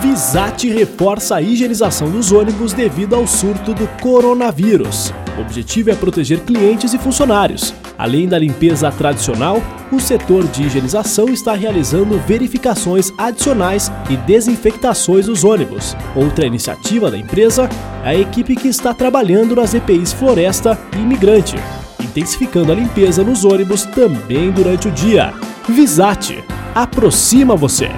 Visate reforça a higienização dos ônibus devido ao surto do coronavírus. O objetivo é proteger clientes e funcionários. Além da limpeza tradicional, o setor de higienização está realizando verificações adicionais e desinfectações dos ônibus. Outra iniciativa da empresa é a equipe que está trabalhando nas EPIs Floresta e Imigrante, intensificando a limpeza nos ônibus também durante o dia. Visate, aproxima você!